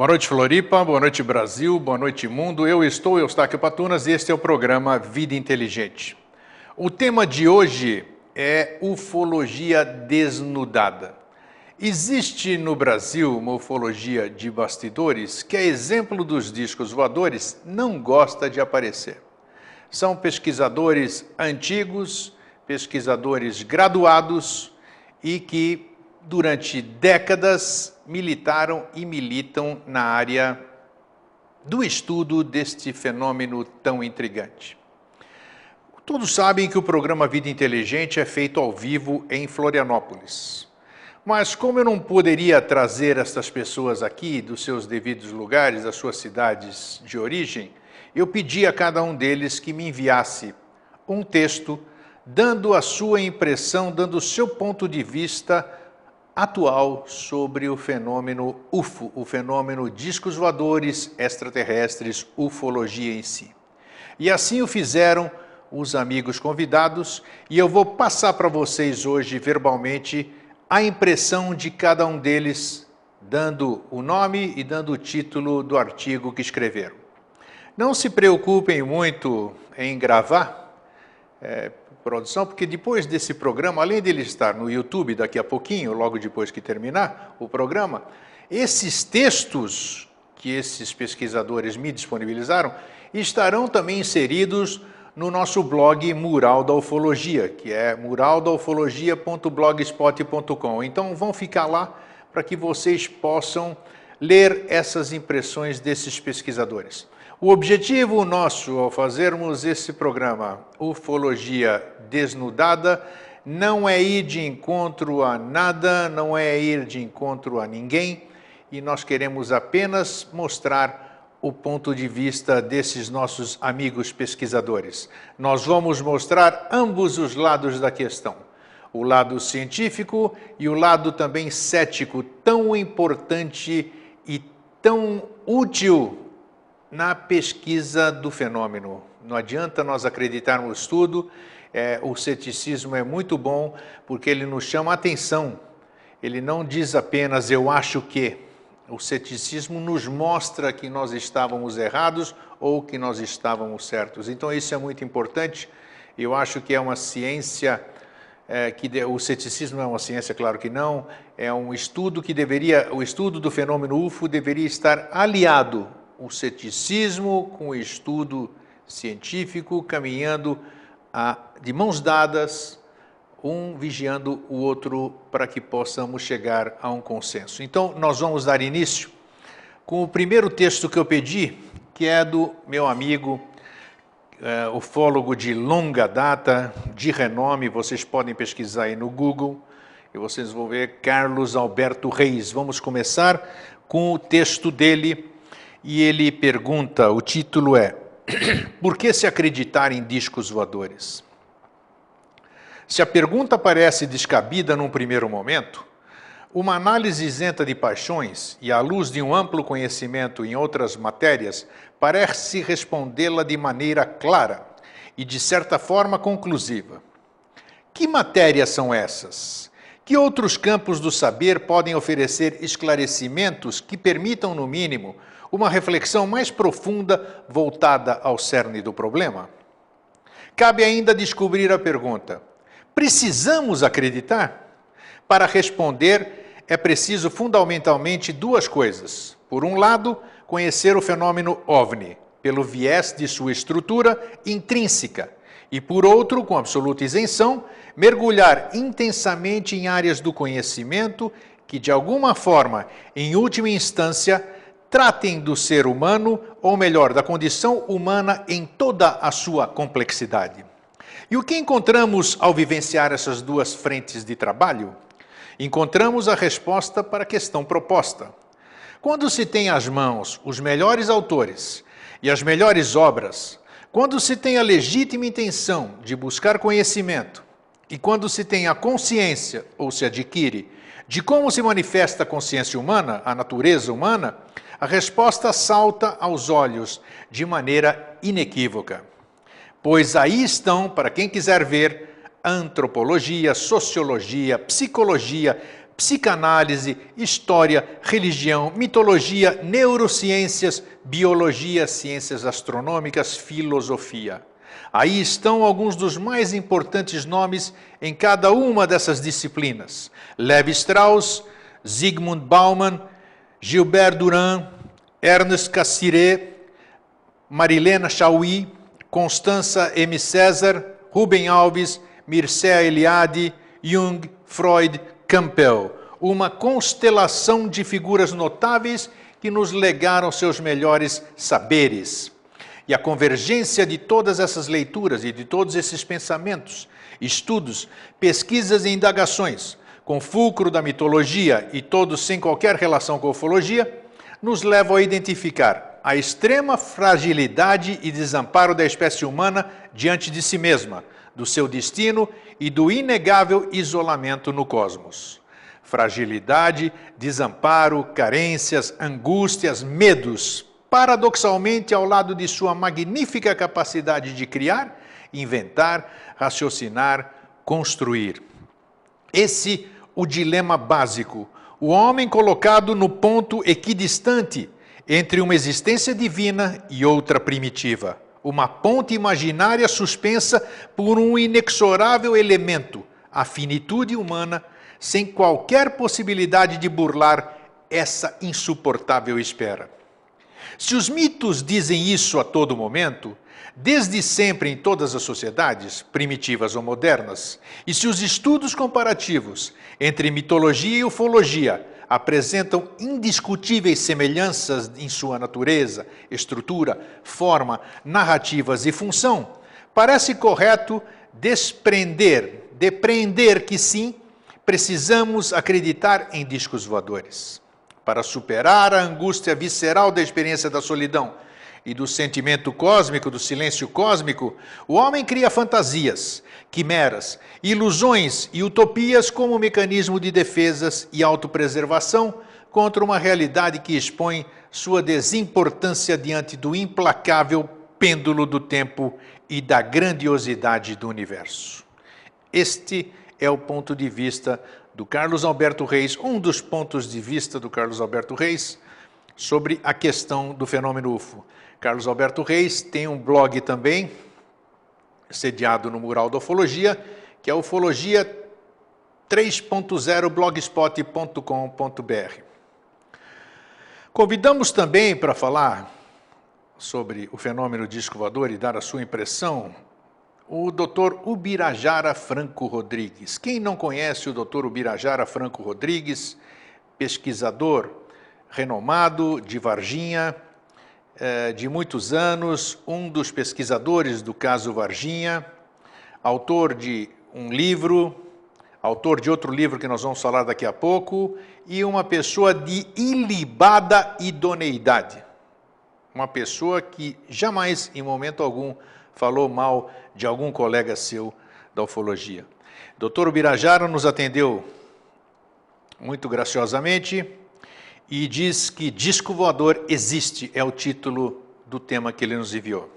Boa noite, Floripa. Boa noite, Brasil. Boa noite, mundo. Eu estou Eustáquio Patunas e este é o programa Vida Inteligente. O tema de hoje é ufologia desnudada. Existe no Brasil uma ufologia de bastidores que, a exemplo dos discos voadores, não gosta de aparecer. São pesquisadores antigos, pesquisadores graduados e que durante décadas, militaram e militam na área do estudo deste fenômeno tão intrigante. Todos sabem que o programa Vida Inteligente é feito ao vivo em Florianópolis. Mas como eu não poderia trazer estas pessoas aqui dos seus devidos lugares, das suas cidades de origem, eu pedi a cada um deles que me enviasse um texto dando a sua impressão, dando o seu ponto de vista atual sobre o fenômeno UFO, o fenômeno discos voadores extraterrestres, ufologia em si. E assim o fizeram os amigos convidados, e eu vou passar para vocês hoje verbalmente a impressão de cada um deles, dando o nome e dando o título do artigo que escreveram. Não se preocupem muito em gravar, é, produção, porque depois desse programa, além dele estar no YouTube daqui a pouquinho, logo depois que terminar o programa, esses textos que esses pesquisadores me disponibilizaram estarão também inseridos no nosso blog Mural da Ufologia, que é muraldaufologia.blogspot.com. Então vão ficar lá para que vocês possam ler essas impressões desses pesquisadores. O objetivo nosso ao fazermos esse programa Ufologia Desnudada não é ir de encontro a nada, não é ir de encontro a ninguém, e nós queremos apenas mostrar o ponto de vista desses nossos amigos pesquisadores. Nós vamos mostrar ambos os lados da questão. O lado científico e o lado também cético, tão importante e tão útil na pesquisa do fenômeno. Não adianta nós acreditarmos tudo, é, o ceticismo é muito bom porque ele nos chama a atenção. Ele não diz apenas eu acho que. O ceticismo nos mostra que nós estávamos errados ou que nós estávamos certos. Então isso é muito importante. Eu acho que é uma ciência é, que de, o ceticismo é uma ciência, claro que não. É um estudo que deveria, o estudo do fenômeno UFO deveria estar aliado o ceticismo com o estudo científico, caminhando a, de mãos dadas, um vigiando o outro para que possamos chegar a um consenso. Então, nós vamos dar início com o primeiro texto que eu pedi, que é do meu amigo, é, ufólogo de longa data, de renome, vocês podem pesquisar aí no Google, e vocês vão ver Carlos Alberto Reis. Vamos começar com o texto dele, e ele pergunta: o título é Por que se acreditar em discos voadores? Se a pergunta parece descabida num primeiro momento, uma análise isenta de paixões e à luz de um amplo conhecimento em outras matérias parece respondê-la de maneira clara e, de certa forma, conclusiva. Que matérias são essas? Que outros campos do saber podem oferecer esclarecimentos que permitam, no mínimo, uma reflexão mais profunda voltada ao cerne do problema? Cabe ainda descobrir a pergunta: precisamos acreditar? Para responder, é preciso fundamentalmente duas coisas. Por um lado, conhecer o fenômeno OVNI, pelo viés de sua estrutura intrínseca, e por outro, com absoluta isenção, mergulhar intensamente em áreas do conhecimento que, de alguma forma, em última instância, tratem do ser humano, ou melhor, da condição humana em toda a sua complexidade. E o que encontramos ao vivenciar essas duas frentes de trabalho? Encontramos a resposta para a questão proposta. Quando se tem às mãos os melhores autores e as melhores obras, quando se tem a legítima intenção de buscar conhecimento e quando se tem a consciência, ou se adquire, de como se manifesta a consciência humana, a natureza humana, a resposta salta aos olhos de maneira inequívoca. Pois aí estão, para quem quiser ver, antropologia, sociologia, psicologia, psicanálise, história, religião, mitologia, neurociências, biologia, ciências astronômicas, filosofia. Aí estão alguns dos mais importantes nomes em cada uma dessas disciplinas: Levi Strauss, Zygmunt Bauman, Gilbert Durand, Ernest Cassirer, Marilena Chauí, Constança M. César, Rubem Alves, Mircea Eliade, Jung, Freud, Campbell. Uma constelação de figuras notáveis que nos legaram seus melhores saberes. E a convergência de todas essas leituras e de todos esses pensamentos, estudos, pesquisas e indagações, com fulcro da mitologia e todos sem qualquer relação com a ufologia, nos levam a identificar a extrema fragilidade e desamparo da espécie humana diante de si mesma, do seu destino e do inegável isolamento no cosmos. Fragilidade, desamparo, carências, angústias, medos, paradoxalmente ao lado de sua magnífica capacidade de criar, inventar, raciocinar, construir. Esse o dilema básico, o homem colocado no ponto equidistante entre uma existência divina e outra primitiva, uma ponte imaginária suspensa por um inexorável elemento, a finitude humana, sem qualquer possibilidade de burlar essa insuportável espera. Se os mitos dizem isso a todo momento, desde sempre em todas as sociedades, primitivas ou modernas, e se os estudos comparativos entre mitologia e ufologia apresentam indiscutíveis semelhanças em sua natureza, estrutura, forma, narrativas e função, parece correto desprender, depreender que sim, precisamos acreditar em discos voadores para superar a angústia visceral da experiência da solidão e do sentimento cósmico, do silêncio cósmico, o homem cria fantasias, quimeras, ilusões e utopias como mecanismo de defesas e autopreservação contra uma realidade que expõe sua desimportância diante do implacável pêndulo do tempo e da grandiosidade do universo. Este é o ponto de vista do Carlos Alberto Reis, um dos pontos de vista do Carlos Alberto Reis sobre a questão do fenômeno UFO. Carlos Alberto Reis tem um blog também, sediado no Mural da Ufologia, que é ufologia 3.0 blogspot.com.br. Convidamos também para falar sobre o fenômeno disco voador e dar a sua impressão o Dr. Ubirajara Franco Rodrigues. Quem não conhece o Dr. Ubirajara Franco Rodrigues, pesquisador renomado de Varginha, eh, de muitos anos, um dos pesquisadores do caso Varginha, autor de um livro, autor de outro livro que nós vamos falar daqui a pouco, e uma pessoa de ilibada idoneidade. Uma pessoa que jamais, em momento algum, falou mal de algum colega seu da ufologia. Doutor Ubirajara nos atendeu muito graciosamente e diz que disco voador existe, é o título do tema que ele nos enviou.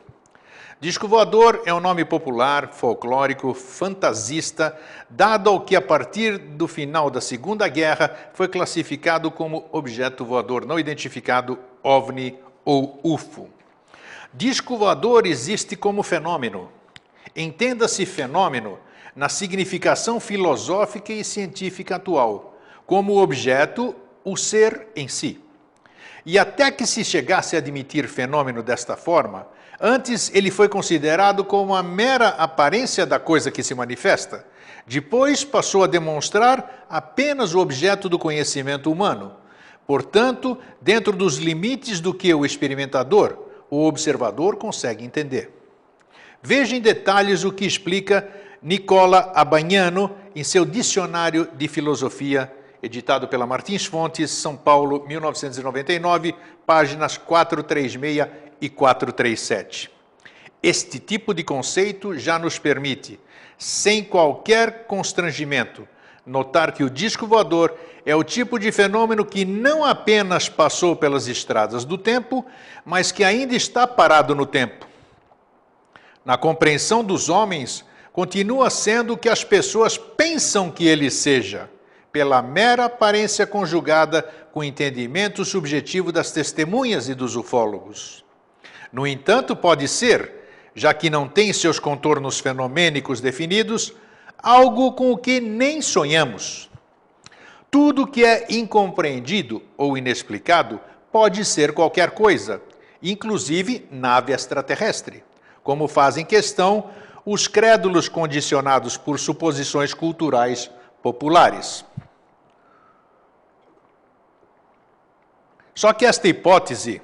Disco voador é um nome popular, folclórico, fantasista, dado ao que a partir do final da Segunda Guerra foi classificado como objeto voador não identificado, OVNI ou UFO. Disco voador existe como fenômeno. Entenda-se fenômeno na significação filosófica e científica atual, como objeto, o ser em si. E até que se chegasse a admitir fenômeno desta forma, antes ele foi considerado como a mera aparência da coisa que se manifesta. Depois passou a demonstrar apenas o objeto do conhecimento humano. Portanto, dentro dos limites do que o experimentador, o observador consegue entender. Veja em detalhes o que explica Nicola Abagnano em seu Dicionário de Filosofia, editado pela Martins Fontes, São Paulo, 1999, páginas 436 e 437. Este tipo de conceito já nos permite, sem qualquer constrangimento, notar que o disco voador é o tipo de fenômeno que não apenas passou pelas estradas do tempo, mas que ainda está parado no tempo. Na compreensão dos homens, continua sendo o que as pessoas pensam que ele seja, pela mera aparência conjugada com o entendimento subjetivo das testemunhas e dos ufólogos. No entanto, pode ser, já que não tem seus contornos fenomênicos definidos, algo com o que nem sonhamos. Tudo que é incompreendido ou inexplicado pode ser qualquer coisa, inclusive nave extraterrestre, como fazem questão os crédulos condicionados por suposições culturais populares. Só que esta hipótese,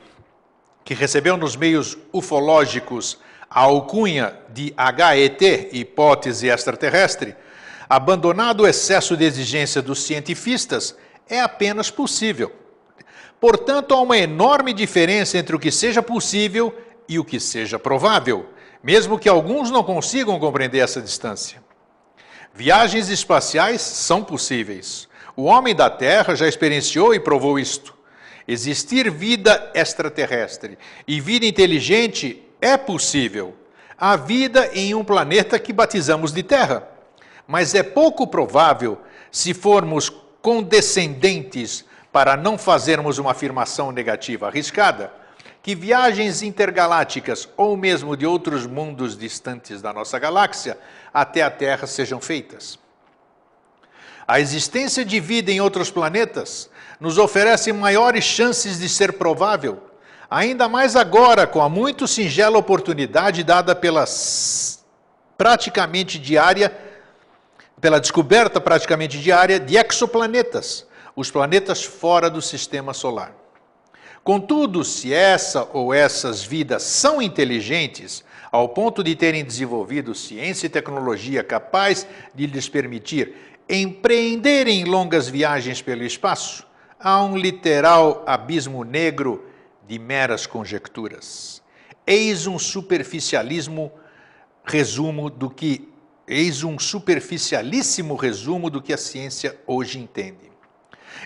que recebeu nos meios ufológicos a alcunha de HET, hipótese extraterrestre, abandonado o excesso de exigência dos cientifistas, é apenas possível. Portanto, há uma enorme diferença entre o que seja possível e o que seja provável, mesmo que alguns não consigam compreender essa distância. Viagens espaciais são possíveis. O homem da Terra já experienciou e provou isto. Existir vida extraterrestre e vida inteligente é possível. Há vida em um planeta que batizamos de Terra, mas é pouco provável se formos condescendentes para não fazermos uma afirmação negativa arriscada, que viagens intergalácticas ou mesmo de outros mundos distantes da nossa galáxia até a Terra sejam feitas. A existência de vida em outros planetas nos oferece maiores chances de ser provável, ainda mais agora com a muito singela oportunidade dada pela praticamente diária pela descoberta praticamente diária de exoplanetas, os planetas fora do sistema solar. Contudo, se essa ou essas vidas são inteligentes, ao ponto de terem desenvolvido ciência e tecnologia capaz de lhes permitir empreenderem longas viagens pelo espaço, há um literal abismo negro de meras conjecturas. Eis um superficialismo resumo do que eis um superficialíssimo resumo do que a ciência hoje entende.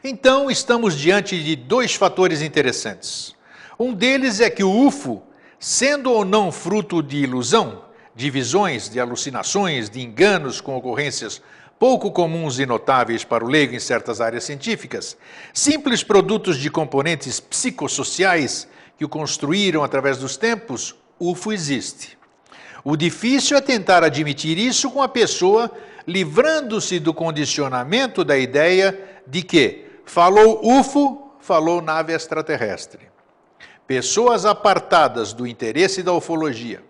Então, estamos diante de dois fatores interessantes. Um deles é que o UFO sendo ou não fruto de ilusão, de visões, de alucinações, de enganos com ocorrências pouco comuns e notáveis para o leigo em certas áreas científicas, simples produtos de componentes psicossociais que o construíram através dos tempos, UFO existe. O difícil é tentar admitir isso com a pessoa livrando-se do condicionamento da ideia de que falou UFO, falou nave extraterrestre. Pessoas apartadas do interesse da ufologia,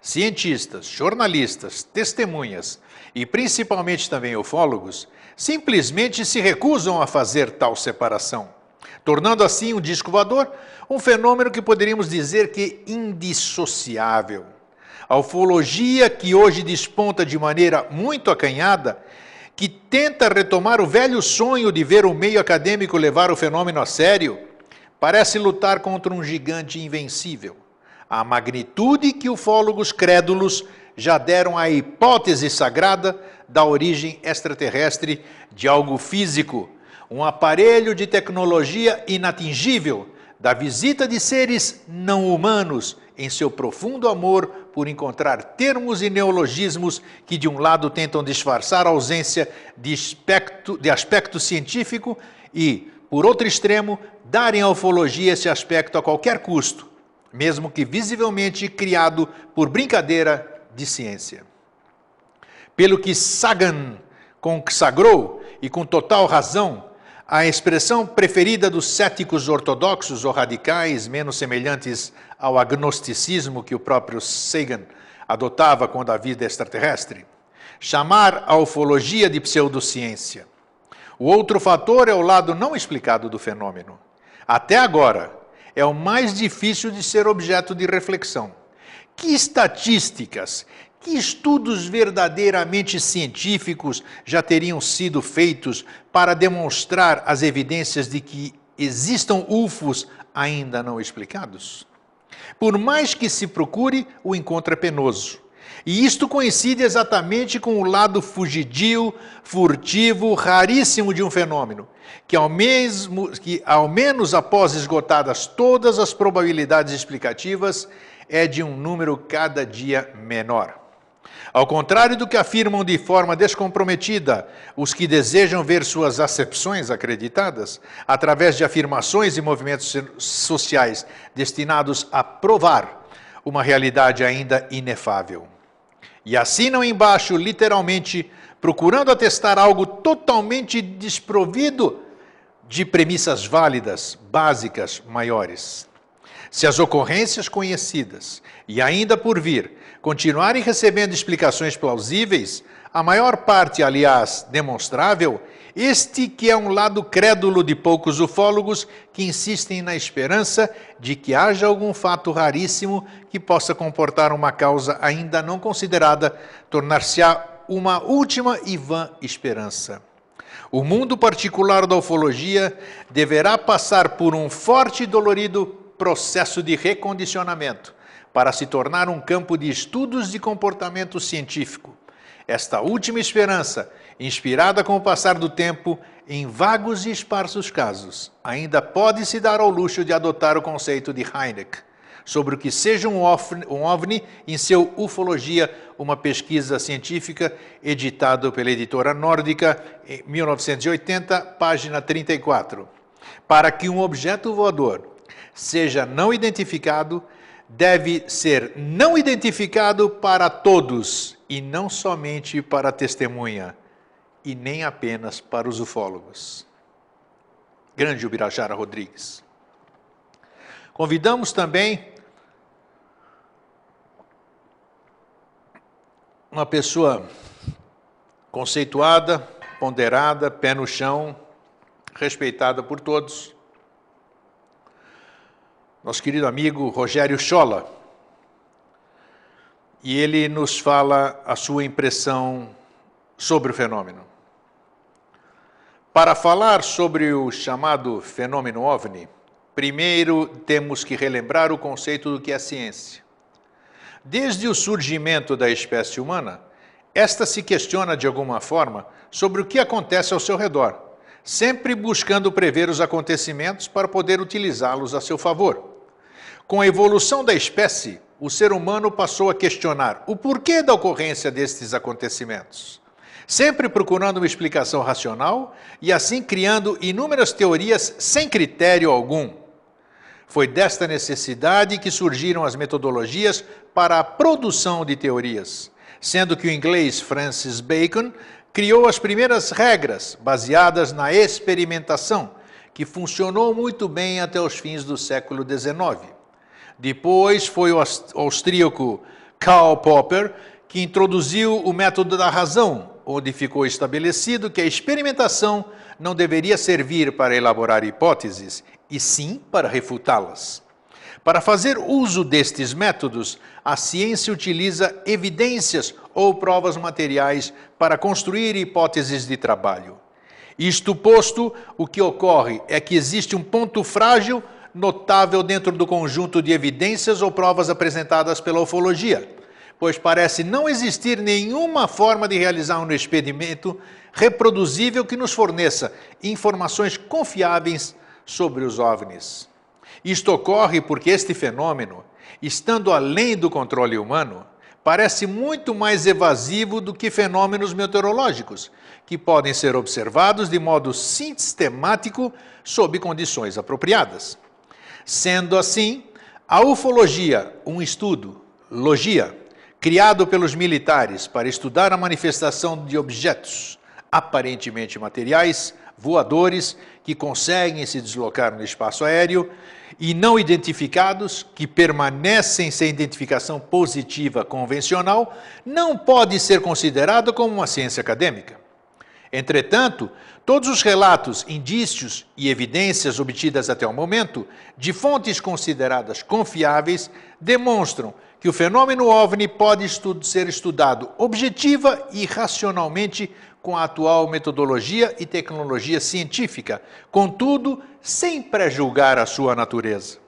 cientistas, jornalistas, testemunhas e principalmente também ufólogos, simplesmente se recusam a fazer tal separação, tornando assim o disco voador um fenômeno que poderíamos dizer que indissociável. A ufologia, que hoje desponta de maneira muito acanhada, que tenta retomar o velho sonho de ver o meio acadêmico levar o fenômeno a sério, parece lutar contra um gigante invencível. A magnitude que ufólogos crédulos já deram à hipótese sagrada da origem extraterrestre de algo físico, um aparelho de tecnologia inatingível, da visita de seres não humanos em seu profundo amor por encontrar termos e neologismos que, de um lado, tentam disfarçar a ausência de aspecto, de aspecto científico e, por outro extremo, darem à ufologia esse aspecto a qualquer custo, mesmo que visivelmente criado por brincadeira de ciência. Pelo que Sagan consagrou, e com total razão, a expressão preferida dos céticos ortodoxos ou radicais, menos semelhantes ao agnosticismo que o próprio Sagan adotava quando a vida extraterrestre, chamar a ufologia de pseudociência. O outro fator é o lado não explicado do fenômeno. Até agora, é o mais difícil de ser objeto de reflexão. Que estatísticas, que estudos verdadeiramente científicos já teriam sido feitos para demonstrar as evidências de que existam UFOs ainda não explicados? Por mais que se procure, o encontro é penoso. E isto coincide exatamente com o lado fugidio, furtivo, raríssimo de um fenômeno, que ao, mesmo, que ao menos após esgotadas todas as probabilidades explicativas, é de um número cada dia menor. Ao contrário do que afirmam de forma descomprometida os que desejam ver suas acepções acreditadas, através de afirmações e movimentos sociais destinados a provar uma realidade ainda inefável. E assinam embaixo, literalmente, procurando atestar algo totalmente desprovido de premissas válidas, básicas, maiores. Se as ocorrências conhecidas e ainda por vir continuarem recebendo explicações plausíveis, a maior parte, aliás, demonstrável, este que é um lado crédulo de poucos ufólogos que insistem na esperança de que haja algum fato raríssimo que possa comportar uma causa ainda não considerada, tornar-se-á uma última e vã esperança. O mundo particular da ufologia deverá passar por um forte e dolorido processo de recondicionamento para se tornar um campo de estudos de comportamento científico. Esta última esperança, inspirada com o passar do tempo em vagos e esparsos casos, ainda pode se dar ao luxo de adotar o conceito de Heineck sobre o que seja um OVNI, um OVNI em seu Ufologia, uma pesquisa científica editada pela editora nórdica em 1980, página 34. Para que um objeto voador seja não identificado, deve ser não identificado para todos e não somente para a testemunha, e nem apenas para os ufólogos. Grande Ubirajara Rodrigues. Convidamos também uma pessoa conceituada, ponderada, pé no chão, respeitada por todos. Nosso querido amigo Rogério Schola. E ele nos fala a sua impressão sobre o fenômeno. Para falar sobre o chamado fenômeno OVNI, primeiro temos que relembrar o conceito do que é ciência. Desde o surgimento da espécie humana, esta se questiona de alguma forma sobre o que acontece ao seu redor, sempre buscando prever os acontecimentos para poder utilizá-los a seu favor. Com a evolução da espécie, o ser humano passou a questionar o porquê da ocorrência destes acontecimentos, sempre procurando uma explicação racional e assim criando inúmeras teorias sem critério algum foi desta necessidade que surgiram as metodologias para a produção de teorias, sendo que o inglês Francis Bacon criou as primeiras regras baseadas na experimentação, que funcionou muito bem até os fins do século XIX. Depois foi o austríaco Karl Popper que introduziu o método da razão, onde ficou estabelecido que a experimentação não deveria servir para elaborar hipóteses, e sim para refutá-las. Para fazer uso destes métodos, a ciência utiliza evidências ou provas materiais para construir hipóteses de trabalho. Isto posto, o que ocorre é que existe um ponto frágil notável dentro do conjunto de evidências ou provas apresentadas pela ufologia, pois parece não existir nenhuma forma de realizar um experimento reproduzível que nos forneça informações confiáveis sobre os OVNIs. Isto ocorre porque este fenômeno, estando além do controle humano, parece muito mais evasivo do que fenômenos meteorológicos, que podem ser observados de modo sistemático sob condições apropriadas. Sendo assim, a ufologia, um estudo, logia, criado pelos militares para estudar a manifestação de objetos aparentemente materiais, voadores que conseguem se deslocar no espaço aéreo e não identificados, que permanecem sem identificação positiva convencional, não pode ser considerado como uma ciência acadêmica. Entretanto, todos os relatos, indícios e evidências obtidas até o momento, de fontes consideradas confiáveis, demonstram que o fenômeno OVNI pode ser estudado objetiva e racionalmente com a atual metodologia e tecnologia científica, contudo, sem prejulgar a sua natureza.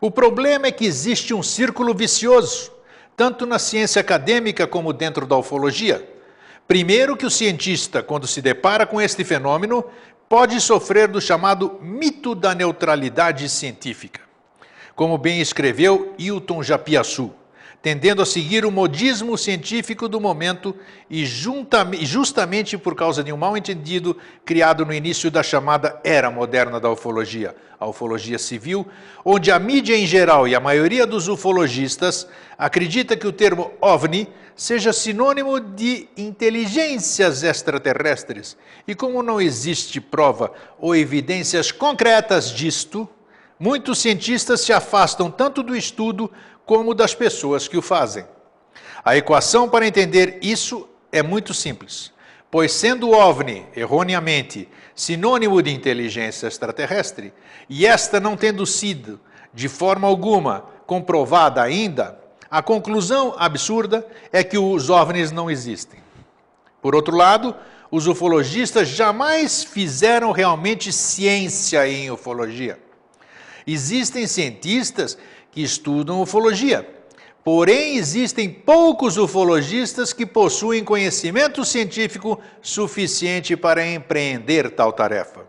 O problema é que existe um círculo vicioso, tanto na ciência acadêmica como dentro da ufologia. Primeiro, que o cientista, quando se depara com este fenômeno, pode sofrer do chamado mito da neutralidade científica. Como bem escreveu Hilton Japiaçu, tendendo a seguir o modismo científico do momento e justamente por causa de um mal-entendido criado no início da chamada era moderna da ufologia, a ufologia civil, onde a mídia em geral e a maioria dos ufologistas acredita que o termo OVNI seja sinônimo de inteligências extraterrestres. E como não existe prova ou evidências concretas disto, muitos cientistas se afastam tanto do estudo como das pessoas que o fazem. A equação para entender isso é muito simples, pois sendo o OVNI, erroneamente, sinônimo de inteligência extraterrestre, e esta não tendo sido, de forma alguma, comprovada ainda, a conclusão absurda é que os OVNIs não existem. Por outro lado, os ufologistas jamais fizeram realmente ciência em ufologia. Existem cientistas que estudam ufologia. Porém, existem poucos ufologistas que possuem conhecimento científico suficiente para empreender tal tarefa.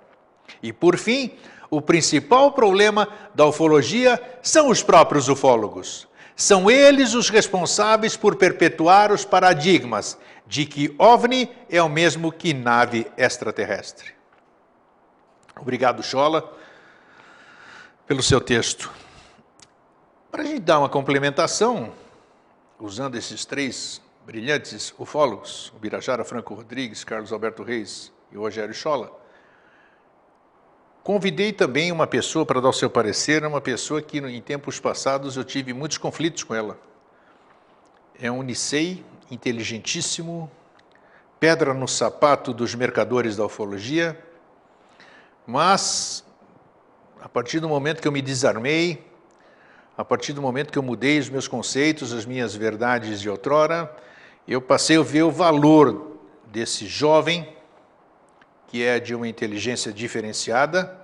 E, por fim, o principal problema da ufologia são os próprios ufólogos. São eles os responsáveis por perpetuar os paradigmas de que OVNI é o mesmo que nave extraterrestre. Obrigado, Chola, pelo seu texto. Para a gente dar uma complementação, usando esses três brilhantes ufólogos, o Birajara Franco Rodrigues, Carlos Alberto Reis e o Rogério Schola, convidei também uma pessoa para dar o seu parecer, uma pessoa que em tempos passados eu tive muitos conflitos com ela. É um Nicei, inteligentíssimo, pedra no sapato dos mercadores da ufologia, mas a partir do momento que eu me desarmei, a partir do momento que eu mudei os meus conceitos, as minhas verdades de outrora, eu passei a ver o valor desse jovem, que é de uma inteligência diferenciada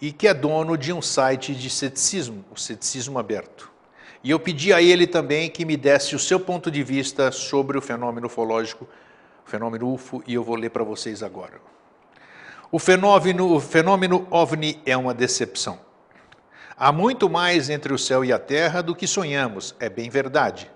e que é dono de um site de ceticismo, o Ceticismo Aberto. E eu pedi a ele também que me desse o seu ponto de vista sobre o fenômeno ufológico, o fenômeno UFO, e eu vou ler para vocês agora. O fenômeno, o fenômeno OVNI é uma decepção. Há muito mais entre o céu e a terra do que sonhamos, é bem verdade.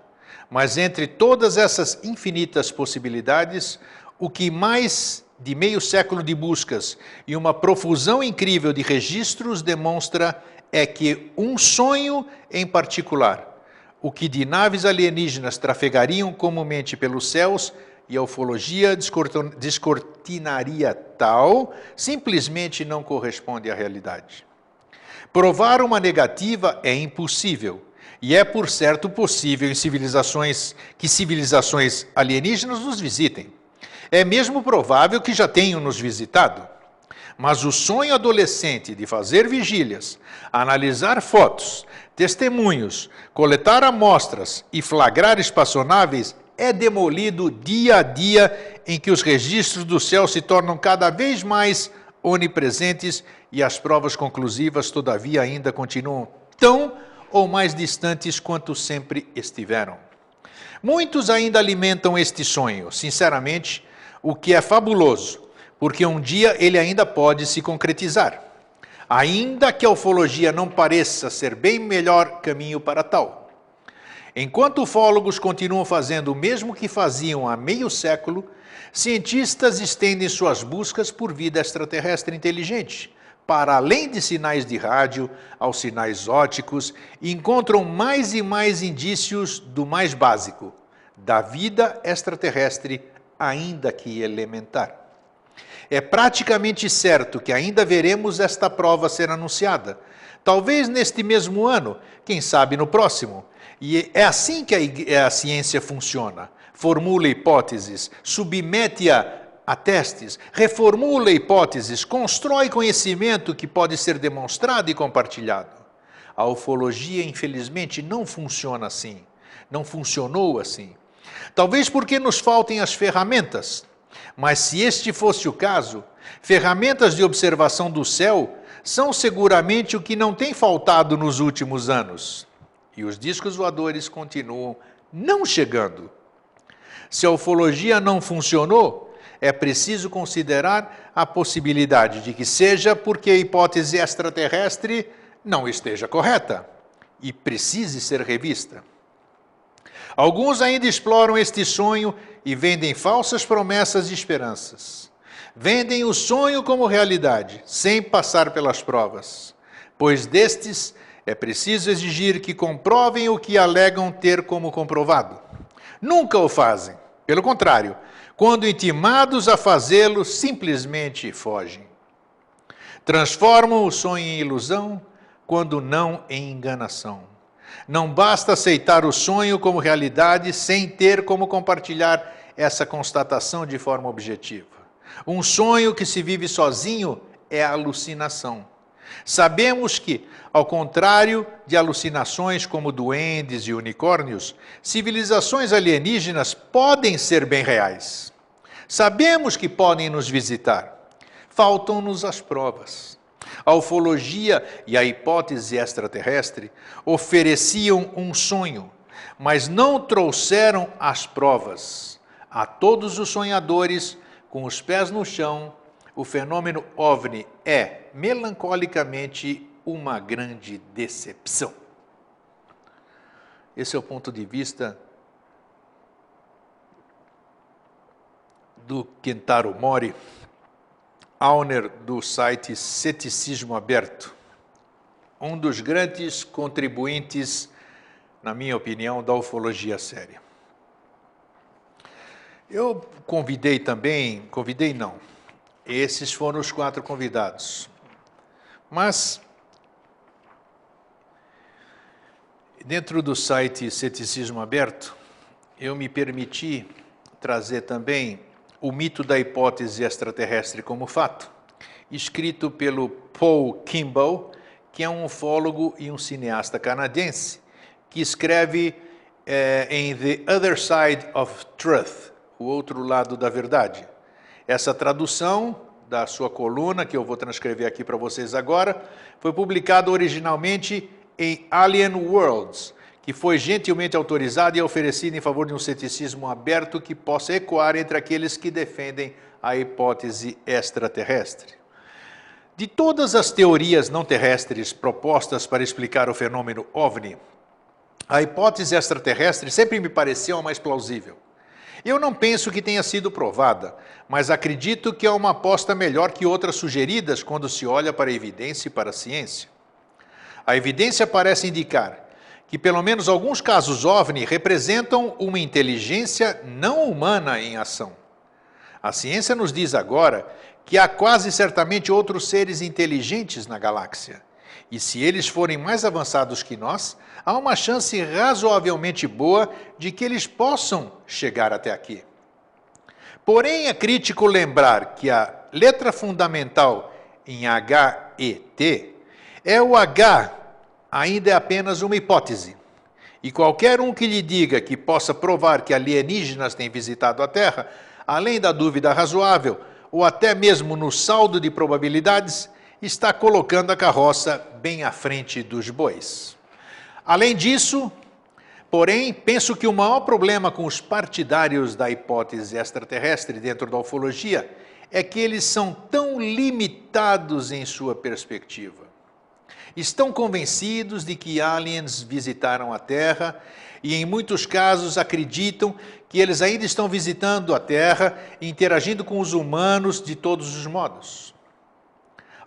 Mas entre todas essas infinitas possibilidades, o que mais de meio século de buscas e uma profusão incrível de registros demonstra é que um sonho em particular, o que de naves alienígenas trafegariam comumente pelos céus e a ufologia descortinaria tal, simplesmente não corresponde à realidade. Provar uma negativa é impossível. E é, por certo, possível em civilizações que civilizações alienígenas nos visitem. É mesmo provável que já tenham nos visitado. Mas o sonho adolescente de fazer vigílias, analisar fotos, testemunhos, coletar amostras e flagrar espaçonaves é demolido dia a dia em que os registros do céu se tornam cada vez mais onipresentes e as provas conclusivas, todavia, ainda continuam tão ou mais distantes quanto sempre estiveram. Muitos ainda alimentam este sonho, sinceramente, o que é fabuloso, porque um dia ele ainda pode se concretizar. Ainda que a ufologia não pareça ser bem melhor caminho para tal. Enquanto ufólogos continuam fazendo o mesmo que faziam há meio século, Cientistas estendem suas buscas por vida extraterrestre inteligente, para além de sinais de rádio aos sinais óticos, encontram mais e mais indícios do mais básico, da vida extraterrestre, ainda que elementar. É praticamente certo que ainda veremos esta prova ser anunciada, talvez neste mesmo ano, quem sabe no próximo. E é assim que a, a ciência funciona formula hipóteses, submete-a a testes, reformula hipóteses, constrói conhecimento que pode ser demonstrado e compartilhado. A ufologia, infelizmente, não funciona assim. Não funcionou assim. Talvez porque nos faltem as ferramentas. Mas se este fosse o caso, ferramentas de observação do céu são seguramente o que não tem faltado nos últimos anos. E os discos voadores continuam não chegando. Se a ufologia não funcionou, é preciso considerar a possibilidade de que seja porque a hipótese extraterrestre não esteja correta e precise ser revista. Alguns ainda exploram este sonho e vendem falsas promessas e esperanças. Vendem o sonho como realidade, sem passar pelas provas, pois destes é preciso exigir que comprovem o que alegam ter como comprovado. Nunca o fazem. Pelo contrário, quando intimados a fazê-lo, simplesmente fogem. Transformam o sonho em ilusão, quando não em enganação. Não basta aceitar o sonho como realidade sem ter como compartilhar essa constatação de forma objetiva. Um sonho que se vive sozinho é alucinação. Sabemos que, ao contrário de alucinações como duendes e unicórnios, civilizações alienígenas podem ser bem reais. Sabemos que podem nos visitar. Faltam-nos as provas. A ufologia e a hipótese extraterrestre ofereciam um sonho, mas não trouxeram as provas. A todos os sonhadores, com os pés no chão, o fenômeno OVNI é, melancolicamente, uma grande decepção. Esse é o ponto de vista do Kentaro Mori, owner do site Ceticismo Aberto, um dos grandes contribuintes, na minha opinião, da ufologia séria. Eu convidei também, convidei não, esses foram os quatro convidados. Mas, dentro do site Ceticismo Aberto, eu me permiti trazer também o mito da hipótese extraterrestre como fato, escrito pelo Paul Kimball, que é um ufólogo e um cineasta canadense, que escreve eh, em The Other Side of Truth, o outro lado da verdade. Essa tradução da sua coluna, que eu vou transcrever aqui para vocês agora, foi publicada originalmente em Alien Worlds, que foi gentilmente autorizada e oferecida em favor de um ceticismo aberto que possa ecoar entre aqueles que defendem a hipótese extraterrestre. De todas as teorias não terrestres propostas para explicar o fenômeno OVNI, a hipótese extraterrestre sempre me pareceu a mais plausível. Eu não penso que tenha sido provada, mas acredito que é uma aposta melhor que outras sugeridas quando se olha para a evidência e para a ciência. A evidência parece indicar que pelo menos alguns casos OVNI representam uma inteligência não humana em ação. A ciência nos diz agora que há quase certamente outros seres inteligentes na galáxia. E se eles forem mais avançados que nós, há uma chance razoavelmente boa de que eles possam chegar até aqui. Porém, é crítico lembrar que a letra fundamental em HET é o H, ainda é apenas uma hipótese. E qualquer um que lhe diga que possa provar que alienígenas têm visitado a Terra, além da dúvida razoável, ou até mesmo no saldo de probabilidades, está colocando a carroça bem à frente dos bois. Além disso, porém, penso que o maior problema com os partidários da hipótese extraterrestre dentro da ufologia é que eles são tão limitados em sua perspectiva. Estão convencidos de que aliens visitaram a Terra e, em muitos casos, acreditam que eles ainda estão visitando a Terra e interagindo com os humanos de todos os modos.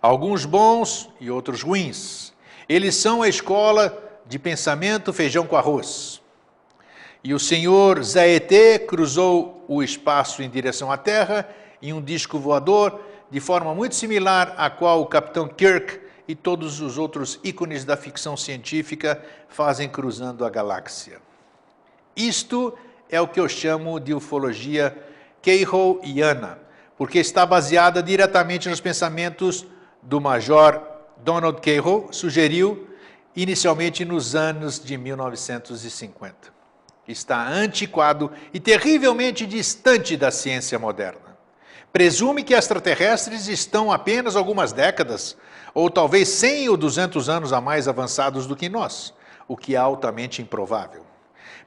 Alguns bons e outros ruins. Eles são a escola de pensamento feijão com arroz. E o senhor Zaete cruzou o espaço em direção à Terra em um disco voador, de forma muito similar à qual o Capitão Kirk e todos os outros ícones da ficção científica fazem cruzando a galáxia. Isto é o que eu chamo de ufologia Keiho-Yana, porque está baseada diretamente nos pensamentos do Major Donald Keiho, sugeriu inicialmente nos anos de 1950. Está antiquado e terrivelmente distante da ciência moderna. Presume que extraterrestres estão apenas algumas décadas, ou talvez 100 ou 200 anos a mais avançados do que nós, o que é altamente improvável.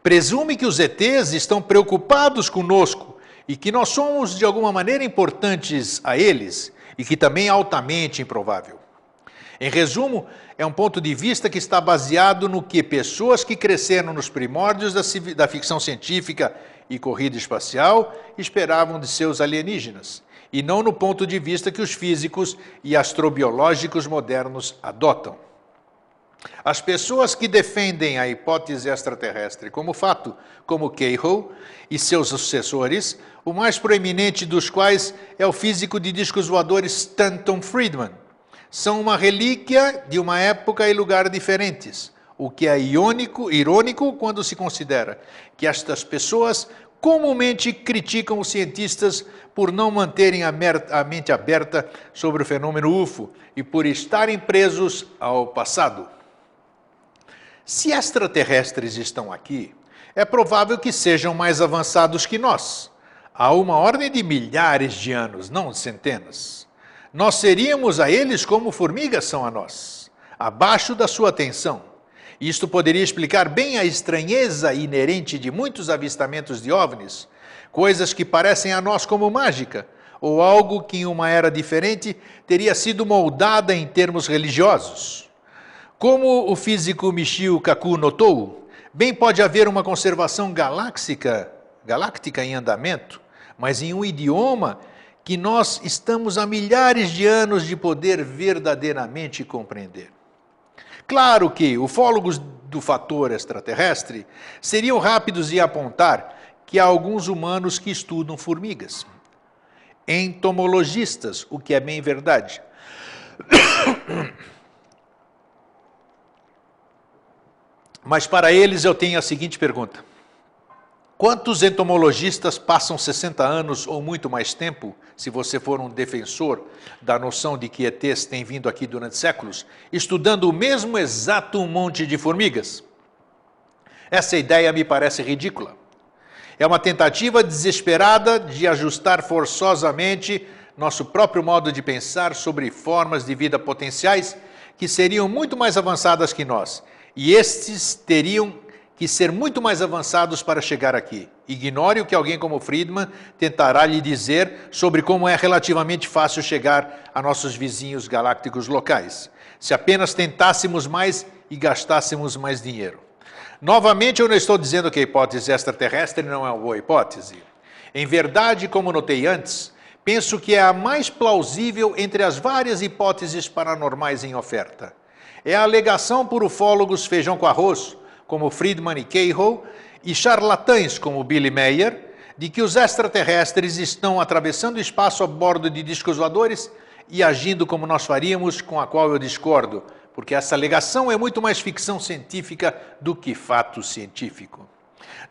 Presume que os ETs estão preocupados conosco e que nós somos de alguma maneira importantes a eles, e que também é altamente improvável. Em resumo, é um ponto de vista que está baseado no que pessoas que cresceram nos primórdios da, da ficção científica e corrida espacial esperavam de seus alienígenas, e não no ponto de vista que os físicos e astrobiológicos modernos adotam. As pessoas que defendem a hipótese extraterrestre como fato, como Cahill e seus sucessores, o mais proeminente dos quais é o físico de discos voadores Stanton Friedman, são uma relíquia de uma época e lugar diferentes, o que é iônico, irônico quando se considera que estas pessoas comumente criticam os cientistas por não manterem a mente aberta sobre o fenômeno UFO e por estarem presos ao passado. Se extraterrestres estão aqui, é provável que sejam mais avançados que nós, há uma ordem de milhares de anos, não centenas. Nós seríamos a eles como formigas são a nós, abaixo da sua atenção. Isto poderia explicar bem a estranheza inerente de muitos avistamentos de OVNIs, coisas que parecem a nós como mágica, ou algo que em uma era diferente teria sido moldada em termos religiosos. Como o físico Michio Kaku notou, bem pode haver uma conservação galáxica, galáctica em andamento, mas em um idioma que nós estamos há milhares de anos de poder verdadeiramente compreender. Claro que ufólogos do fator extraterrestre seriam rápidos em apontar que há alguns humanos que estudam formigas. Entomologistas, o que é bem verdade. Mas para eles eu tenho a seguinte pergunta: Quantos entomologistas passam 60 anos ou muito mais tempo, se você for um defensor da noção de que ETs têm vindo aqui durante séculos, estudando o mesmo exato monte de formigas? Essa ideia me parece ridícula. É uma tentativa desesperada de ajustar forçosamente nosso próprio modo de pensar sobre formas de vida potenciais que seriam muito mais avançadas que nós, e estes teriam que ser muito mais avançados para chegar aqui. Ignore o que alguém como Friedman tentará lhe dizer sobre como é relativamente fácil chegar a nossos vizinhos galácticos locais, se apenas tentássemos mais e gastássemos mais dinheiro. Novamente, eu não estou dizendo que a hipótese extraterrestre não é uma boa hipótese. Em verdade, como notei antes, penso que é a mais plausível entre as várias hipóteses paranormais em oferta. É a alegação por ufólogos feijão com arroz como Friedman e Cahill, e charlatães como Billy Mayer, de que os extraterrestres estão atravessando o espaço a bordo de discos voadores e agindo como nós faríamos, com a qual eu discordo, porque essa alegação é muito mais ficção científica do que fato científico.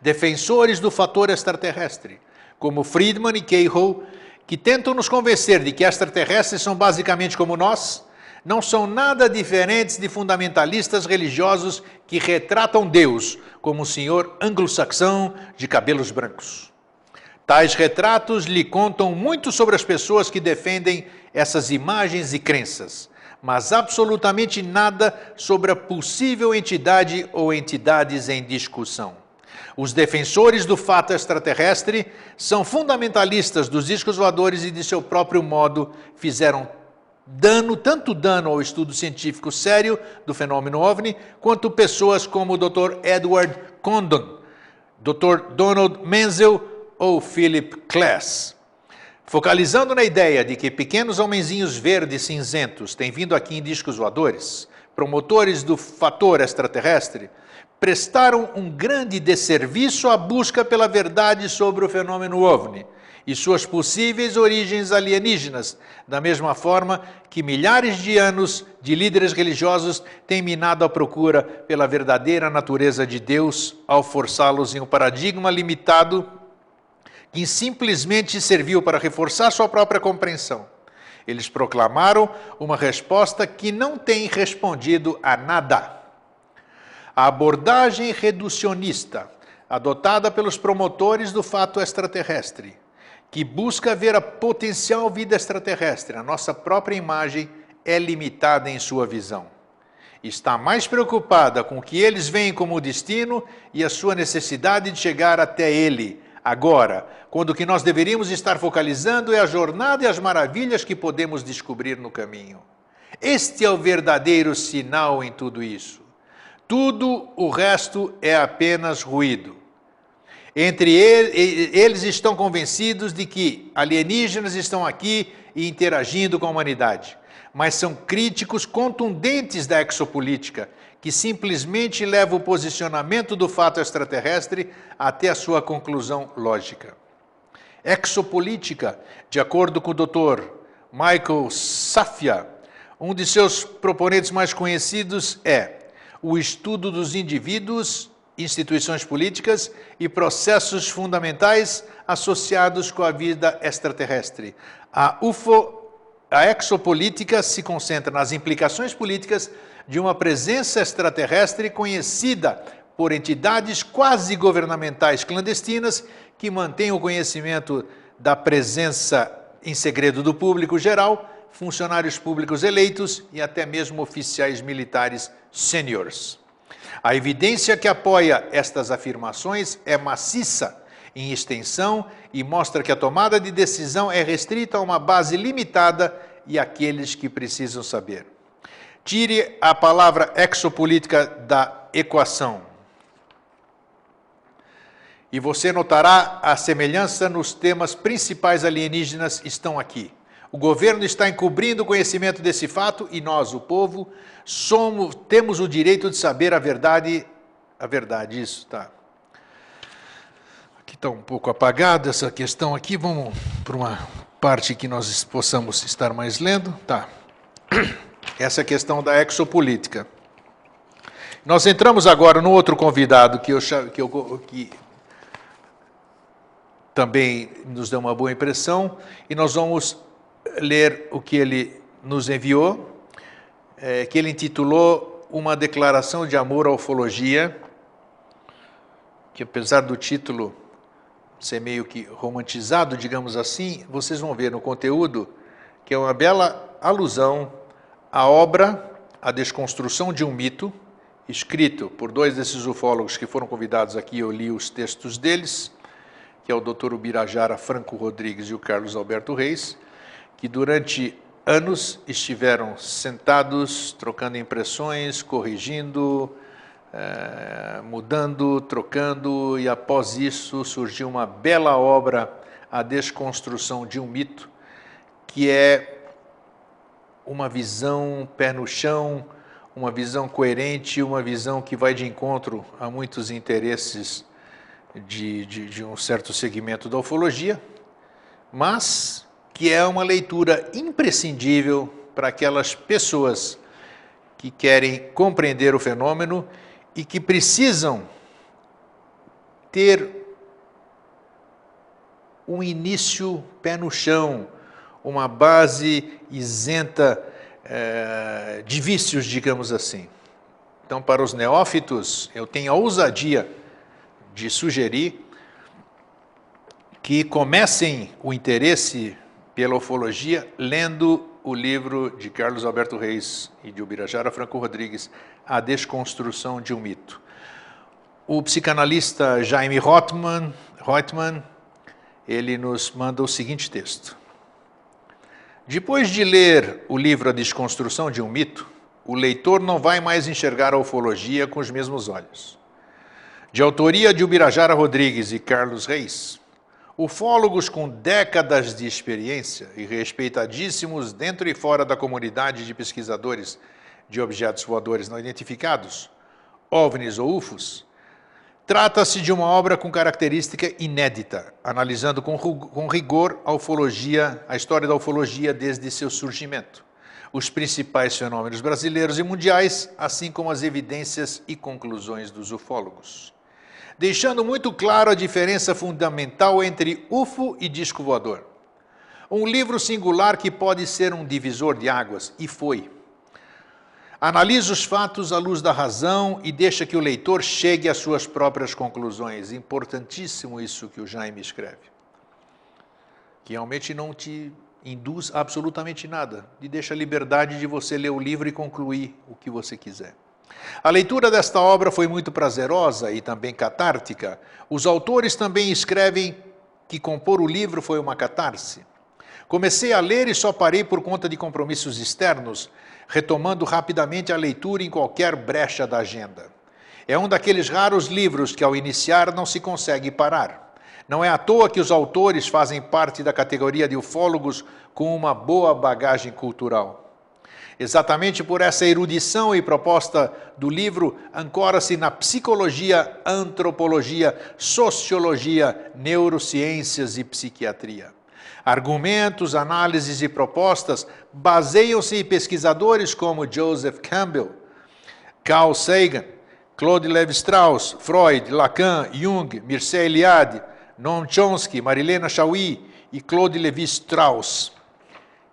Defensores do fator extraterrestre, como Friedman e Cahill, que tentam nos convencer de que extraterrestres são basicamente como nós, não são nada diferentes de fundamentalistas religiosos que retratam Deus como um senhor anglo-saxão de cabelos brancos. Tais retratos lhe contam muito sobre as pessoas que defendem essas imagens e crenças, mas absolutamente nada sobre a possível entidade ou entidades em discussão. Os defensores do fato extraterrestre são fundamentalistas dos discos voadores e, de seu próprio modo, fizeram dano, tanto dano ao estudo científico sério do fenômeno OVNI, quanto pessoas como o Dr. Edward Condon, Dr. Donald Menzel ou Philip Klass. Focalizando na ideia de que pequenos homenzinhos verdes cinzentos têm vindo aqui em discos voadores, promotores do fator extraterrestre, prestaram um grande desserviço à busca pela verdade sobre o fenômeno OVNI e suas possíveis origens alienígenas, da mesma forma que milhares de anos de líderes religiosos têm minado a procura pela verdadeira natureza de Deus ao forçá-los em um paradigma limitado que simplesmente serviu para reforçar sua própria compreensão. Eles proclamaram uma resposta que não tem respondido a nada. A abordagem reducionista adotada pelos promotores do fato extraterrestre que busca ver a potencial vida extraterrestre, a nossa própria imagem é limitada em sua visão. Está mais preocupada com o que eles veem como destino e a sua necessidade de chegar até ele, agora, quando o que nós deveríamos estar focalizando é a jornada e as maravilhas que podemos descobrir no caminho. Este é o verdadeiro sinal em tudo isso. Tudo o resto é apenas ruído. Entre eles, eles estão convencidos de que alienígenas estão aqui e interagindo com a humanidade, mas são críticos contundentes da exopolítica, que simplesmente leva o posicionamento do fato extraterrestre até a sua conclusão lógica. Exopolítica, de acordo com o Dr. Michael Safia, um de seus proponentes mais conhecidos é o estudo dos indivíduos, instituições políticas e processos fundamentais associados com a vida extraterrestre. A UFO, a exopolítica se concentra nas implicações políticas de uma presença extraterrestre conhecida por entidades quase governamentais clandestinas que mantêm o conhecimento da presença em segredo do público geral, funcionários públicos eleitos e até mesmo oficiais militares sêniores. A evidência que apoia estas afirmações é maciça em extensão e mostra que a tomada de decisão é restrita a uma base limitada e àqueles que precisam saber. Tire a palavra exopolítica da equação. E você notará a semelhança nos temas principais alienígenas estão aqui. O governo está encobrindo o conhecimento desse fato e nós, o povo, somos, temos o direito de saber a verdade. A verdade, isso, tá. Aqui está um pouco apagada essa questão aqui. Vamos para uma parte que nós possamos estar mais lendo. Tá. Essa questão da exopolítica. Nós entramos agora no outro convidado que eu, que eu que também nos deu uma boa impressão, e nós vamos ler o que ele nos enviou, é, que ele intitulou Uma Declaração de Amor à Ufologia, que apesar do título ser meio que romantizado, digamos assim, vocês vão ver no conteúdo que é uma bela alusão à obra A Desconstrução de um Mito, escrito por dois desses ufólogos que foram convidados aqui, eu li os textos deles, que é o Dr. Ubirajara Franco Rodrigues e o Carlos Alberto Reis, que durante anos estiveram sentados, trocando impressões, corrigindo, eh, mudando, trocando, e após isso surgiu uma bela obra, A Desconstrução de um Mito, que é uma visão pé no chão, uma visão coerente, uma visão que vai de encontro a muitos interesses de, de, de um certo segmento da ufologia, mas que é uma leitura imprescindível para aquelas pessoas que querem compreender o fenômeno e que precisam ter um início pé no chão, uma base isenta é, de vícios, digamos assim. Então, para os neófitos, eu tenho a ousadia de sugerir que comecem o interesse pela ufologia lendo o livro de Carlos Alberto Reis e de Ubirajara Franco Rodrigues, A Desconstrução de um Mito. O psicanalista Jaime Rothman, Rothman ele nos manda o seguinte texto. Depois de ler o livro A Desconstrução de um Mito, o leitor não vai mais enxergar a ufologia com os mesmos olhos. De autoria de Ubirajara Rodrigues e Carlos Reis, Ufólogos com décadas de experiência e respeitadíssimos dentro e fora da comunidade de pesquisadores de objetos voadores não identificados, OVNIs ou UFOs, trata-se de uma obra com característica inédita, analisando com rigor a ufologia, a história da ufologia desde seu surgimento, os principais fenômenos brasileiros e mundiais, assim como as evidências e conclusões dos ufólogos deixando muito claro a diferença fundamental entre UFO e disco voador. Um livro singular que pode ser um divisor de águas, e foi. Analisa os fatos à luz da razão e deixa que o leitor chegue às suas próprias conclusões. Importantíssimo isso que o Jaime escreve. Que realmente não te induz absolutamente nada, e deixa a liberdade de você ler o livro e concluir o que você quiser. A leitura desta obra foi muito prazerosa e também catártica. Os autores também escrevem que compor o livro foi uma catarse. Comecei a ler e só parei por conta de compromissos externos, retomando rapidamente a leitura em qualquer brecha da agenda. É um daqueles raros livros que, ao iniciar, não se consegue parar. Não é à toa que os autores fazem parte da categoria de ufólogos com uma boa bagagem cultural. Exatamente por essa erudição e proposta do livro, ancora-se na psicologia, antropologia, sociologia, neurociências e psiquiatria. Argumentos, análises e propostas baseiam-se em pesquisadores como Joseph Campbell, Carl Sagan, Claude Levi-Strauss, Freud, Lacan, Jung, Mircea Eliade, Noam Chomsky, Marilena Chauí e Claude Levi-Strauss.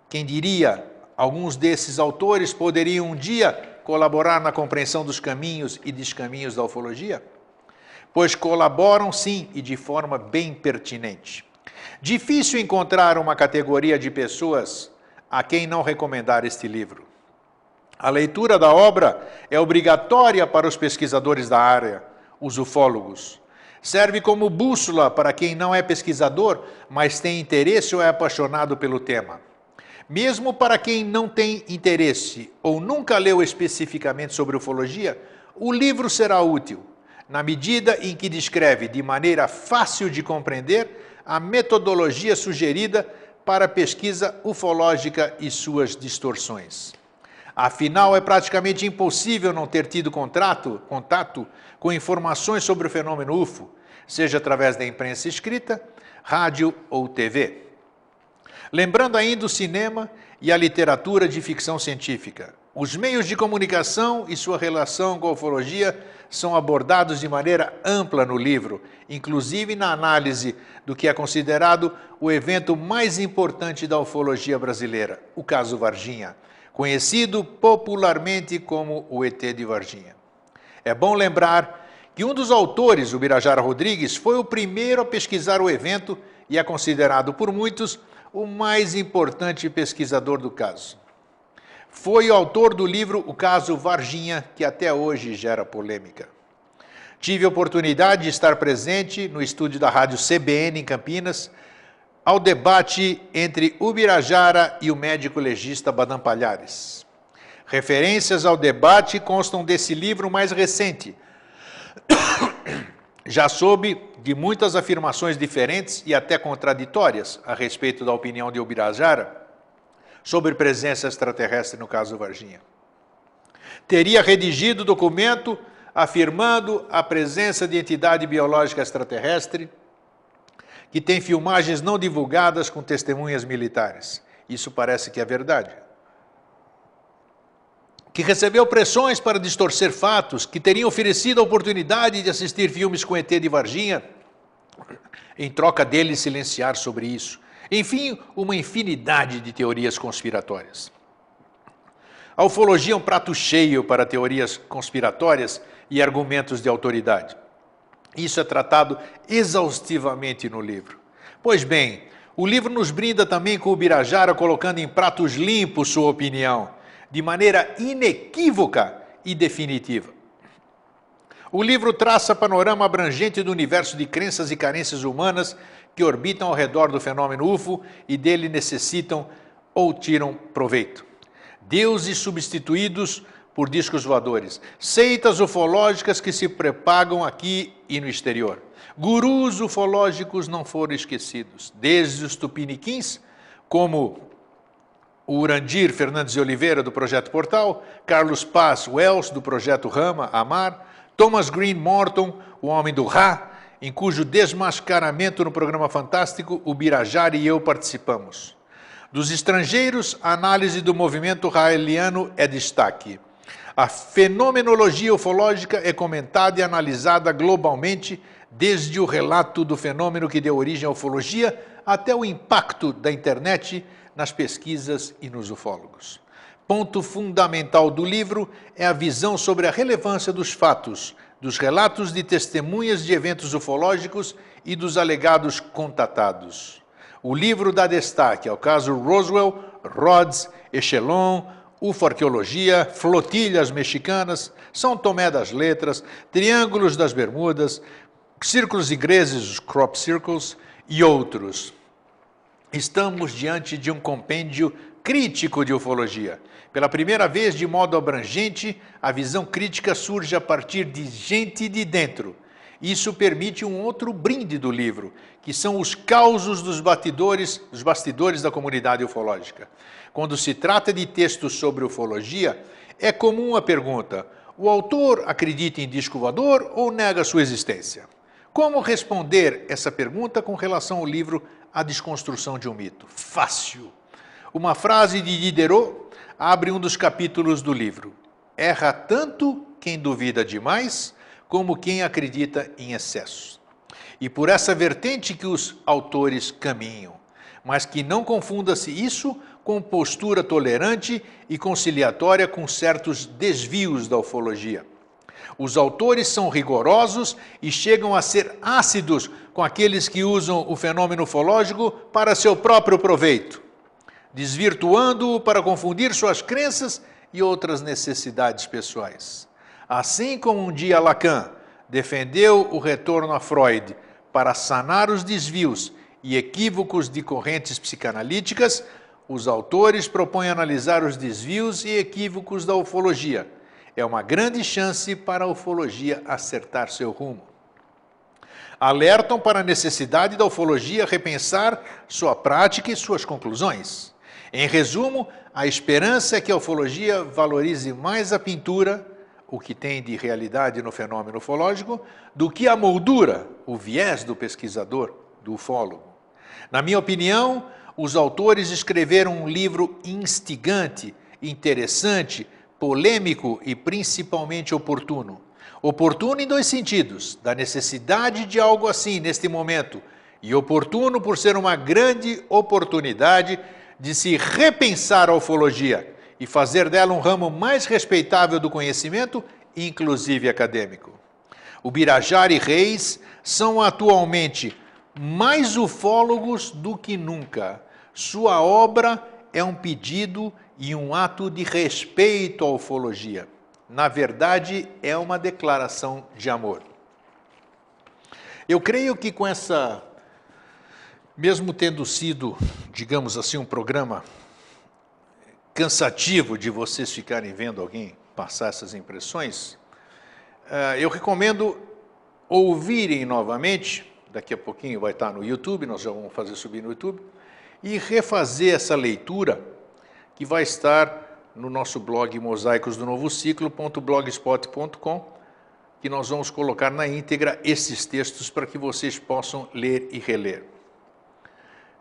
Quem diria, alguns desses autores poderiam um dia colaborar na compreensão dos caminhos e descaminhos da ufologia? Pois colaboram sim e de forma bem pertinente. Difícil encontrar uma categoria de pessoas a quem não recomendar este livro. A leitura da obra é obrigatória para os pesquisadores da área, os ufólogos. Serve como bússola para quem não é pesquisador, mas tem interesse ou é apaixonado pelo tema. Mesmo para quem não tem interesse ou nunca leu especificamente sobre ufologia, o livro será útil, na medida em que descreve de maneira fácil de compreender a metodologia sugerida para a pesquisa ufológica e suas distorções. Afinal, é praticamente impossível não ter tido contrato, contato com informações sobre o fenômeno UFO, seja através da imprensa escrita, rádio ou TV. Lembrando ainda o cinema e a literatura de ficção científica. Os meios de comunicação e sua relação com a ufologia são abordados de maneira ampla no livro, inclusive na análise do que é considerado o evento mais importante da ufologia brasileira, o caso Varginha, conhecido popularmente como o ET de Varginha. É bom lembrar que um dos autores, o Birajara Rodrigues, foi o primeiro a pesquisar o evento e é considerado por muitos o mais importante pesquisador do caso. Foi o autor do livro O Caso Varginha, que até hoje gera polêmica. Tive a oportunidade de estar presente no estúdio da rádio CBN em Campinas, ao debate entre o Birajara e o médico legista Badam Palhares. Referências ao debate constam desse livro mais recente, já soube de muitas afirmações diferentes e até contraditórias a respeito da opinião de Ubirajara sobre presença extraterrestre no caso Varginha. Teria redigido documento afirmando a presença de entidade biológica extraterrestre que tem filmagens não divulgadas com testemunhas militares. Isso parece que é verdade que recebeu pressões para distorcer fatos, que teria oferecido a oportunidade de assistir filmes com ET de Varginha, em troca dele silenciar sobre isso. Enfim, uma infinidade de teorias conspiratórias. A ufologia é um prato cheio para teorias conspiratórias e argumentos de autoridade. Isso é tratado exaustivamente no livro. Pois bem, o livro nos brinda também com o Birajara colocando em pratos limpos sua opinião de maneira inequívoca e definitiva. O livro traça panorama abrangente do universo de crenças e carências humanas que orbitam ao redor do fenômeno UFO e dele necessitam ou tiram proveito. Deuses substituídos por discos voadores, seitas ufológicas que se propagam aqui e no exterior. Gurus ufológicos não foram esquecidos, desde os tupiniquins, como o Urandir Fernandes de Oliveira, do Projeto Portal, Carlos Paz Wells, do Projeto Rama, Amar, Thomas Green Morton, o Homem do Ra, em cujo desmascaramento no programa Fantástico o Birajara e eu participamos. Dos estrangeiros, a análise do movimento raeliano é destaque. A fenomenologia ufológica é comentada e analisada globalmente, desde o relato do fenômeno que deu origem à ufologia até o impacto da internet nas pesquisas e nos ufólogos. Ponto fundamental do livro é a visão sobre a relevância dos fatos, dos relatos de testemunhas de eventos ufológicos e dos alegados contatados. O livro dá destaque ao caso Roswell, Rhodes, Echelon, ufarqueologia, flotilhas mexicanas, São Tomé das Letras, Triângulos das Bermudas, círculos ingleses, crop circles e outros. Estamos diante de um compêndio crítico de ufologia. Pela primeira vez, de modo abrangente, a visão crítica surge a partir de gente de dentro. Isso permite um outro brinde do livro, que são os causos dos bastidores, dos bastidores da comunidade ufológica. Quando se trata de textos sobre ufologia, é comum a pergunta: o autor acredita em disco voador ou nega sua existência? Como responder essa pergunta com relação ao livro A Desconstrução de um Mito? Fácil. Uma frase de Diderot abre um dos capítulos do livro. Erra tanto quem duvida demais, como quem acredita em excesso. E por essa vertente que os autores caminham, mas que não confunda-se isso com postura tolerante e conciliatória com certos desvios da ufologia. Os autores são rigorosos e chegam a ser ácidos com aqueles que usam o fenômeno ufológico para seu próprio proveito, desvirtuando-o para confundir suas crenças e outras necessidades pessoais. Assim como um dia Lacan defendeu o retorno a Freud para sanar os desvios e equívocos de correntes psicanalíticas, os autores propõem analisar os desvios e equívocos da ufologia é uma grande chance para a ufologia acertar seu rumo. Alertam para a necessidade da ufologia repensar sua prática e suas conclusões. Em resumo, a esperança é que a ufologia valorize mais a pintura, o que tem de realidade no fenômeno ufológico, do que a moldura, o viés do pesquisador, do ufólogo. Na minha opinião, os autores escreveram um livro instigante, interessante, polêmico e principalmente oportuno. Oportuno em dois sentidos: da necessidade de algo assim neste momento, e oportuno por ser uma grande oportunidade de se repensar a ufologia e fazer dela um ramo mais respeitável do conhecimento, inclusive acadêmico. O Birajara e Reis são atualmente mais ufólogos do que nunca. Sua obra é um pedido e um ato de respeito à ufologia. Na verdade, é uma declaração de amor. Eu creio que com essa, mesmo tendo sido, digamos assim, um programa cansativo de vocês ficarem vendo alguém passar essas impressões, eh, eu recomendo ouvirem novamente, daqui a pouquinho vai estar no YouTube, nós já vamos fazer subir no YouTube, e refazer essa leitura que vai estar no nosso blog mosaicos do novo ciclo.blogspot.com, que nós vamos colocar na íntegra esses textos para que vocês possam ler e reler.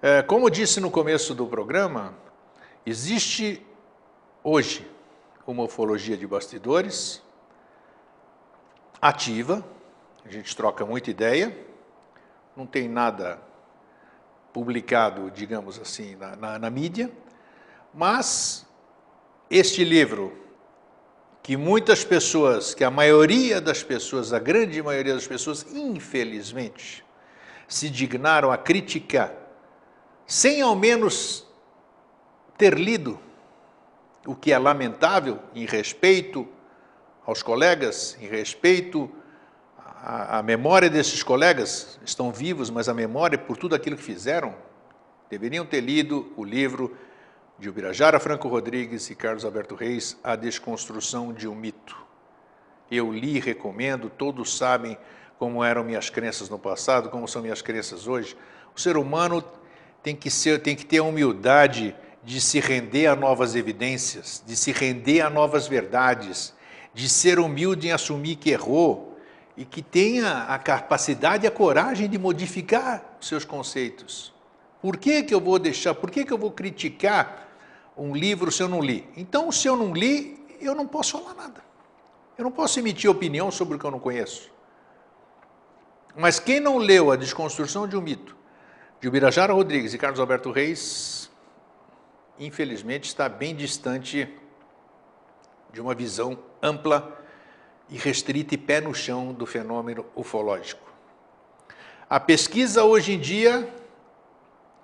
É, como disse no começo do programa, existe hoje uma ufologia de bastidores ativa, a gente troca muita ideia, não tem nada publicado, digamos assim, na, na, na mídia, mas este livro, que muitas pessoas, que a maioria das pessoas, a grande maioria das pessoas, infelizmente, se dignaram a criticar, sem ao menos ter lido, o que é lamentável em respeito aos colegas, em respeito à, à memória desses colegas, estão vivos, mas a memória por tudo aquilo que fizeram, deveriam ter lido o livro de Ubirajara Franco Rodrigues e Carlos Alberto Reis, A Desconstrução de um Mito. Eu li e recomendo, todos sabem como eram minhas crenças no passado, como são minhas crenças hoje. O ser humano tem que, ser, tem que ter a humildade de se render a novas evidências, de se render a novas verdades, de ser humilde em assumir que errou e que tenha a capacidade e a coragem de modificar seus conceitos. Por que, que eu vou deixar, por que, que eu vou criticar um livro se eu não li. Então, se eu não li, eu não posso falar nada. Eu não posso emitir opinião sobre o que eu não conheço. Mas quem não leu A Desconstrução de um Mito, de Ubirajara Rodrigues e Carlos Alberto Reis, infelizmente está bem distante de uma visão ampla e restrita e pé no chão do fenômeno ufológico. A pesquisa hoje em dia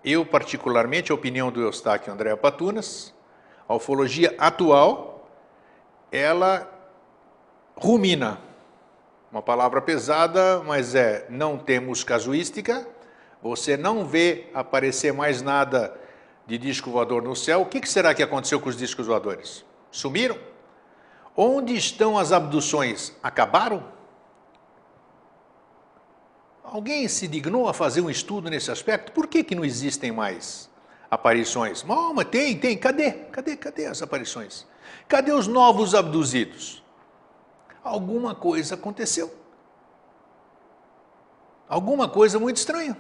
eu, particularmente, a opinião do Eustáquio André Patunas, a ufologia atual, ela rumina. Uma palavra pesada, mas é, não temos casuística, você não vê aparecer mais nada de disco voador no céu, o que será que aconteceu com os discos voadores? Sumiram? Onde estão as abduções? Acabaram? Alguém se dignou a fazer um estudo nesse aspecto? Por que, que não existem mais aparições? Oh, mas tem, tem. Cadê? Cadê? Cadê as aparições? Cadê os novos abduzidos? Alguma coisa aconteceu. Alguma coisa muito estranha.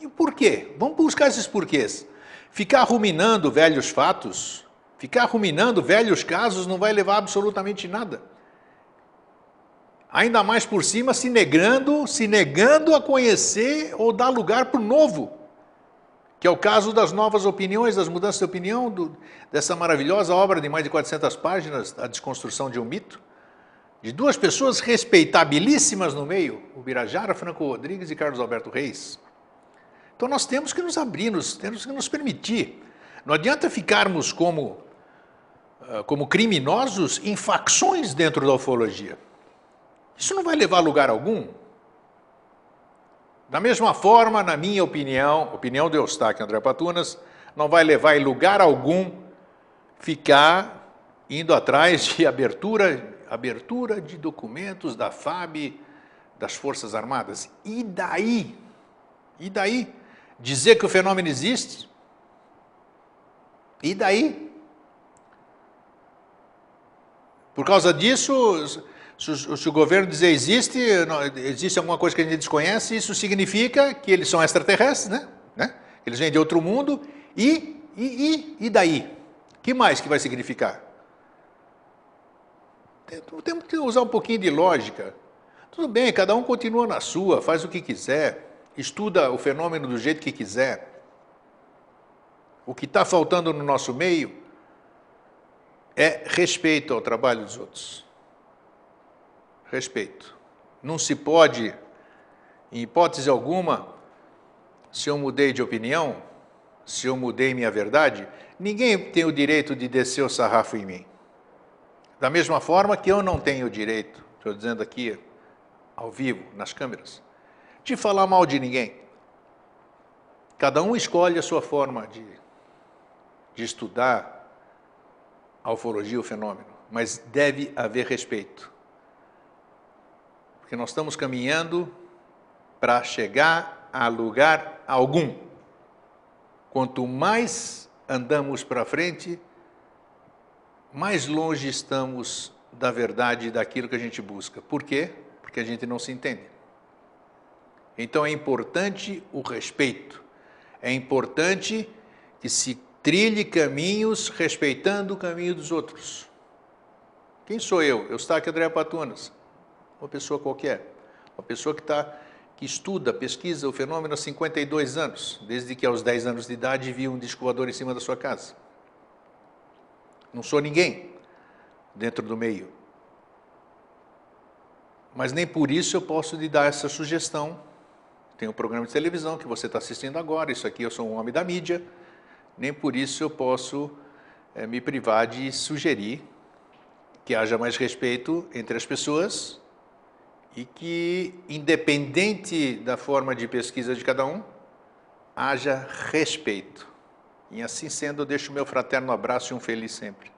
E por quê? Vamos buscar esses porquês. Ficar ruminando velhos fatos, ficar ruminando velhos casos não vai levar absolutamente nada. Ainda mais por cima, se negando, se negando a conhecer ou dar lugar para o novo, que é o caso das novas opiniões, das mudanças de opinião, do, dessa maravilhosa obra de mais de 400 páginas, A Desconstrução de um Mito, de duas pessoas respeitabilíssimas no meio, o Birajara Franco Rodrigues e Carlos Alberto Reis. Então nós temos que nos abrir, nós temos que nos permitir. Não adianta ficarmos como, ah, como criminosos em facções dentro da ufologia. Isso não vai levar a lugar algum. Da mesma forma, na minha opinião, opinião do Eustáquio André Patunas, não vai levar em lugar algum ficar indo atrás de abertura, abertura de documentos da FAB, das Forças Armadas. E daí? E daí? dizer que o fenômeno existe? E daí? Por causa disso, se o governo dizer existe, existe alguma coisa que a gente desconhece, isso significa que eles são extraterrestres, né? né? Eles vêm de outro mundo, e, e, e, e daí? que mais que vai significar? Temos que usar um pouquinho de lógica. Tudo bem, cada um continua na sua, faz o que quiser estuda o fenômeno do jeito que quiser. O que está faltando no nosso meio é respeito ao trabalho dos outros. Respeito. Não se pode, em hipótese alguma, se eu mudei de opinião, se eu mudei minha verdade, ninguém tem o direito de descer o sarrafo em mim. Da mesma forma que eu não tenho o direito, estou dizendo aqui ao vivo, nas câmeras, de falar mal de ninguém. Cada um escolhe a sua forma de, de estudar a ufologia, o fenômeno, mas deve haver respeito. Porque nós estamos caminhando para chegar a lugar algum. Quanto mais andamos para frente, mais longe estamos da verdade daquilo que a gente busca. Por quê? Porque a gente não se entende. Então é importante o respeito, é importante que se trilhe caminhos respeitando o caminho dos outros. Quem sou eu? Eu aqui, André Patunas, uma pessoa qualquer, uma pessoa que está que estuda, pesquisa o fenômeno há 52 anos, desde que aos 10 anos de idade viu um disco voador em cima da sua casa. Não sou ninguém dentro do meio. Mas nem por isso eu posso lhe dar essa sugestão tem um programa de televisão que você está assistindo agora, isso aqui eu sou um homem da mídia, nem por isso eu posso é, me privar de sugerir que haja mais respeito entre as pessoas e que, independente da forma de pesquisa de cada um, haja respeito. E assim sendo, deixo meu fraterno abraço e um feliz sempre.